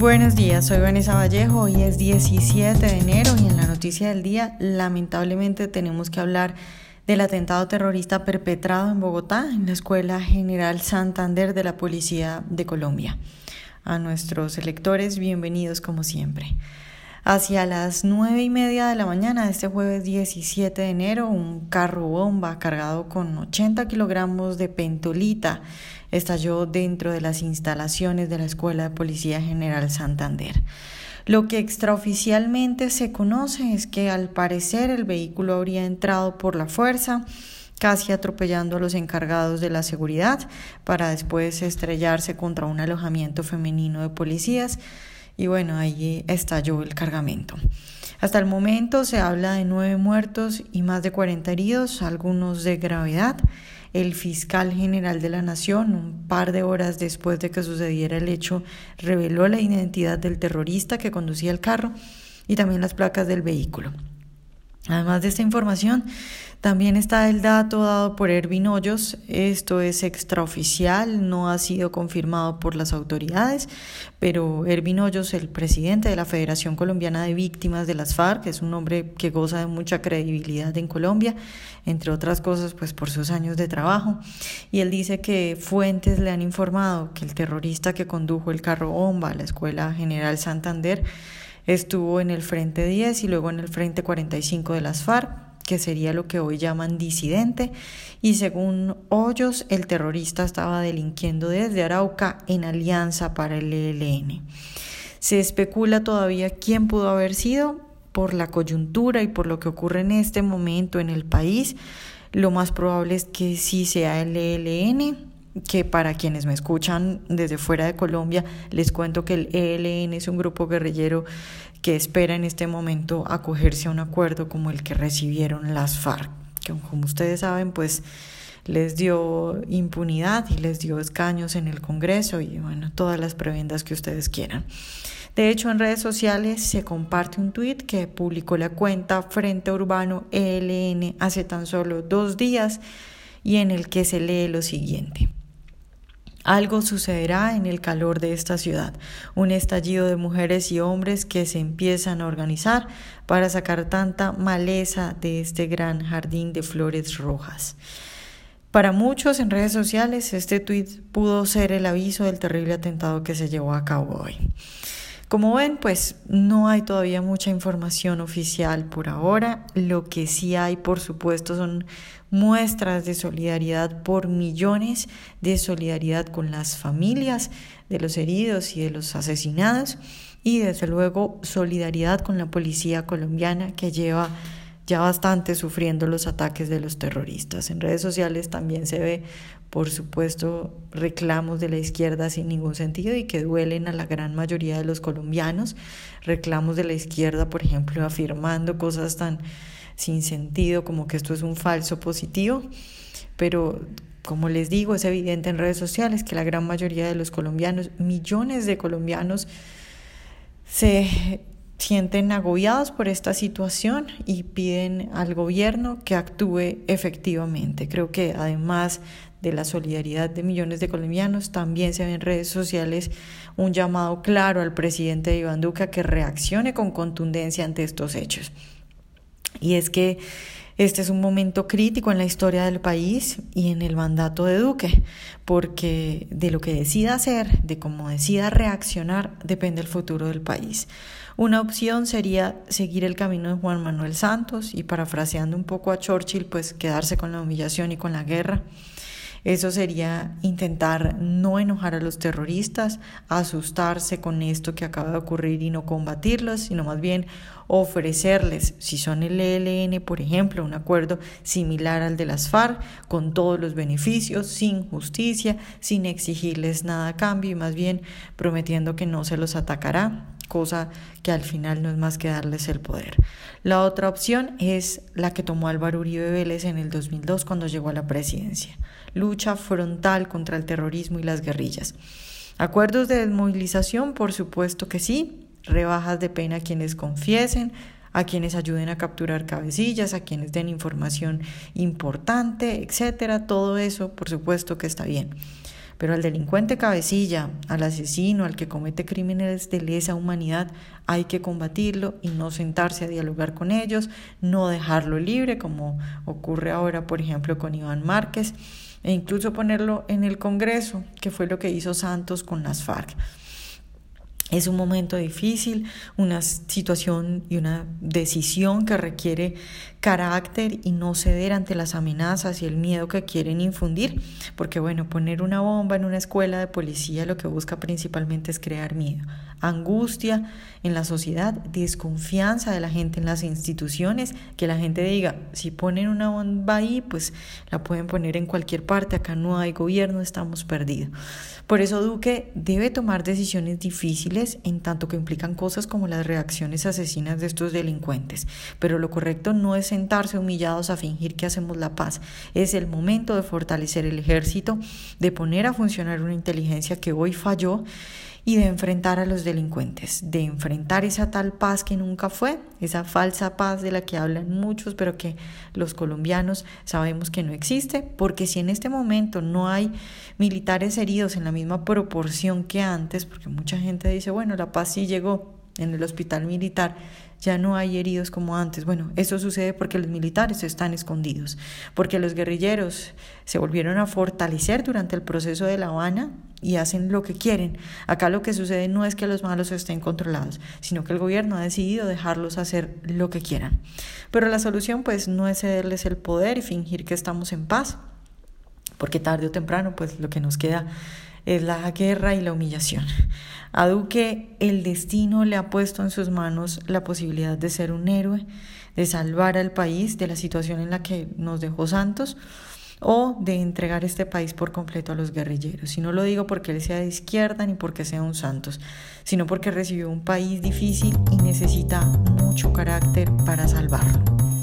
Buenos días, soy Vanessa Vallejo, hoy es 17 de enero y en la noticia del día lamentablemente tenemos que hablar del atentado terrorista perpetrado en Bogotá en la Escuela General Santander de la Policía de Colombia. A nuestros electores, bienvenidos como siempre. Hacia las nueve y media de la mañana de este jueves 17 de enero, un carro bomba cargado con 80 kilogramos de pentolita estalló dentro de las instalaciones de la Escuela de Policía General Santander. Lo que extraoficialmente se conoce es que al parecer el vehículo habría entrado por la fuerza, casi atropellando a los encargados de la seguridad, para después estrellarse contra un alojamiento femenino de policías y bueno, ahí estalló el cargamento. Hasta el momento se habla de nueve muertos y más de 40 heridos, algunos de gravedad. El fiscal general de la Nación, un par de horas después de que sucediera el hecho, reveló la identidad del terrorista que conducía el carro y también las placas del vehículo. Además de esta información, también está el dato dado por Ervin Hoyos. Esto es extraoficial, no ha sido confirmado por las autoridades, pero Ervin Hoyos, el presidente de la Federación Colombiana de Víctimas de las FARC, es un hombre que goza de mucha credibilidad en Colombia, entre otras cosas, pues por sus años de trabajo. Y él dice que fuentes le han informado que el terrorista que condujo el carro bomba a la Escuela General Santander Estuvo en el Frente 10 y luego en el Frente 45 de las FARC, que sería lo que hoy llaman disidente, y según Hoyos, el terrorista estaba delinquiendo desde Arauca en alianza para el ELN. Se especula todavía quién pudo haber sido por la coyuntura y por lo que ocurre en este momento en el país. Lo más probable es que sí sea el ELN, que para quienes me escuchan desde fuera de Colombia, les cuento que el ELN es un grupo guerrillero que espera en este momento acogerse a un acuerdo como el que recibieron las FARC, que como ustedes saben, pues les dio impunidad y les dio escaños en el Congreso y bueno, todas las prebendas que ustedes quieran. De hecho, en redes sociales se comparte un tuit que publicó la cuenta Frente Urbano ELN hace tan solo dos días y en el que se lee lo siguiente. Algo sucederá en el calor de esta ciudad, un estallido de mujeres y hombres que se empiezan a organizar para sacar tanta maleza de este gran jardín de flores rojas. Para muchos en redes sociales este tuit pudo ser el aviso del terrible atentado que se llevó a cabo hoy. Como ven, pues no hay todavía mucha información oficial por ahora. Lo que sí hay, por supuesto, son muestras de solidaridad por millones, de solidaridad con las familias de los heridos y de los asesinados y desde luego solidaridad con la policía colombiana que lleva ya bastante sufriendo los ataques de los terroristas. En redes sociales también se ve, por supuesto, reclamos de la izquierda sin ningún sentido y que duelen a la gran mayoría de los colombianos. Reclamos de la izquierda, por ejemplo, afirmando cosas tan sin sentido como que esto es un falso positivo. Pero como les digo, es evidente en redes sociales que la gran mayoría de los colombianos, millones de colombianos, se sienten agobiados por esta situación y piden al gobierno que actúe efectivamente. Creo que además de la solidaridad de millones de colombianos, también se ve en redes sociales un llamado claro al presidente Iván Duque a que reaccione con contundencia ante estos hechos. Y es que este es un momento crítico en la historia del país y en el mandato de Duque, porque de lo que decida hacer, de cómo decida reaccionar, depende el futuro del país. Una opción sería seguir el camino de Juan Manuel Santos y parafraseando un poco a Churchill, pues quedarse con la humillación y con la guerra. Eso sería intentar no enojar a los terroristas, asustarse con esto que acaba de ocurrir y no combatirlos, sino más bien ofrecerles, si son el ELN, por ejemplo, un acuerdo similar al de las FARC, con todos los beneficios, sin justicia, sin exigirles nada a cambio y más bien prometiendo que no se los atacará cosa que al final no es más que darles el poder. La otra opción es la que tomó Álvaro Uribe Vélez en el 2002 cuando llegó a la presidencia lucha frontal contra el terrorismo y las guerrillas. Acuerdos de desmovilización, por supuesto que sí, rebajas de pena a quienes confiesen, a quienes ayuden a capturar cabecillas, a quienes den información importante, etcétera, todo eso, por supuesto que está bien. Pero al delincuente cabecilla, al asesino, al que comete crímenes de lesa humanidad, hay que combatirlo y no sentarse a dialogar con ellos, no dejarlo libre, como ocurre ahora, por ejemplo, con Iván Márquez, e incluso ponerlo en el Congreso, que fue lo que hizo Santos con las FARC. Es un momento difícil, una situación y una decisión que requiere carácter y no ceder ante las amenazas y el miedo que quieren infundir, porque bueno, poner una bomba en una escuela de policía lo que busca principalmente es crear miedo, angustia en la sociedad, desconfianza de la gente en las instituciones, que la gente diga, si ponen una bomba ahí, pues la pueden poner en cualquier parte, acá no hay gobierno, estamos perdidos. Por eso Duque debe tomar decisiones difíciles en tanto que implican cosas como las reacciones asesinas de estos delincuentes, pero lo correcto no es sentarse humillados a fingir que hacemos la paz. Es el momento de fortalecer el ejército, de poner a funcionar una inteligencia que hoy falló y de enfrentar a los delincuentes, de enfrentar esa tal paz que nunca fue, esa falsa paz de la que hablan muchos, pero que los colombianos sabemos que no existe, porque si en este momento no hay militares heridos en la misma proporción que antes, porque mucha gente dice, bueno, la paz sí llegó en el hospital militar, ya no hay heridos como antes. Bueno, eso sucede porque los militares están escondidos, porque los guerrilleros se volvieron a fortalecer durante el proceso de La Habana y hacen lo que quieren. Acá lo que sucede no es que los malos estén controlados, sino que el gobierno ha decidido dejarlos hacer lo que quieran. Pero la solución pues no es cederles el poder y fingir que estamos en paz, porque tarde o temprano pues lo que nos queda es la guerra y la humillación. A Duque el destino le ha puesto en sus manos la posibilidad de ser un héroe, de salvar al país de la situación en la que nos dejó Santos o de entregar este país por completo a los guerrilleros. Y no lo digo porque él sea de izquierda ni porque sea un Santos, sino porque recibió un país difícil y necesita mucho carácter para salvarlo.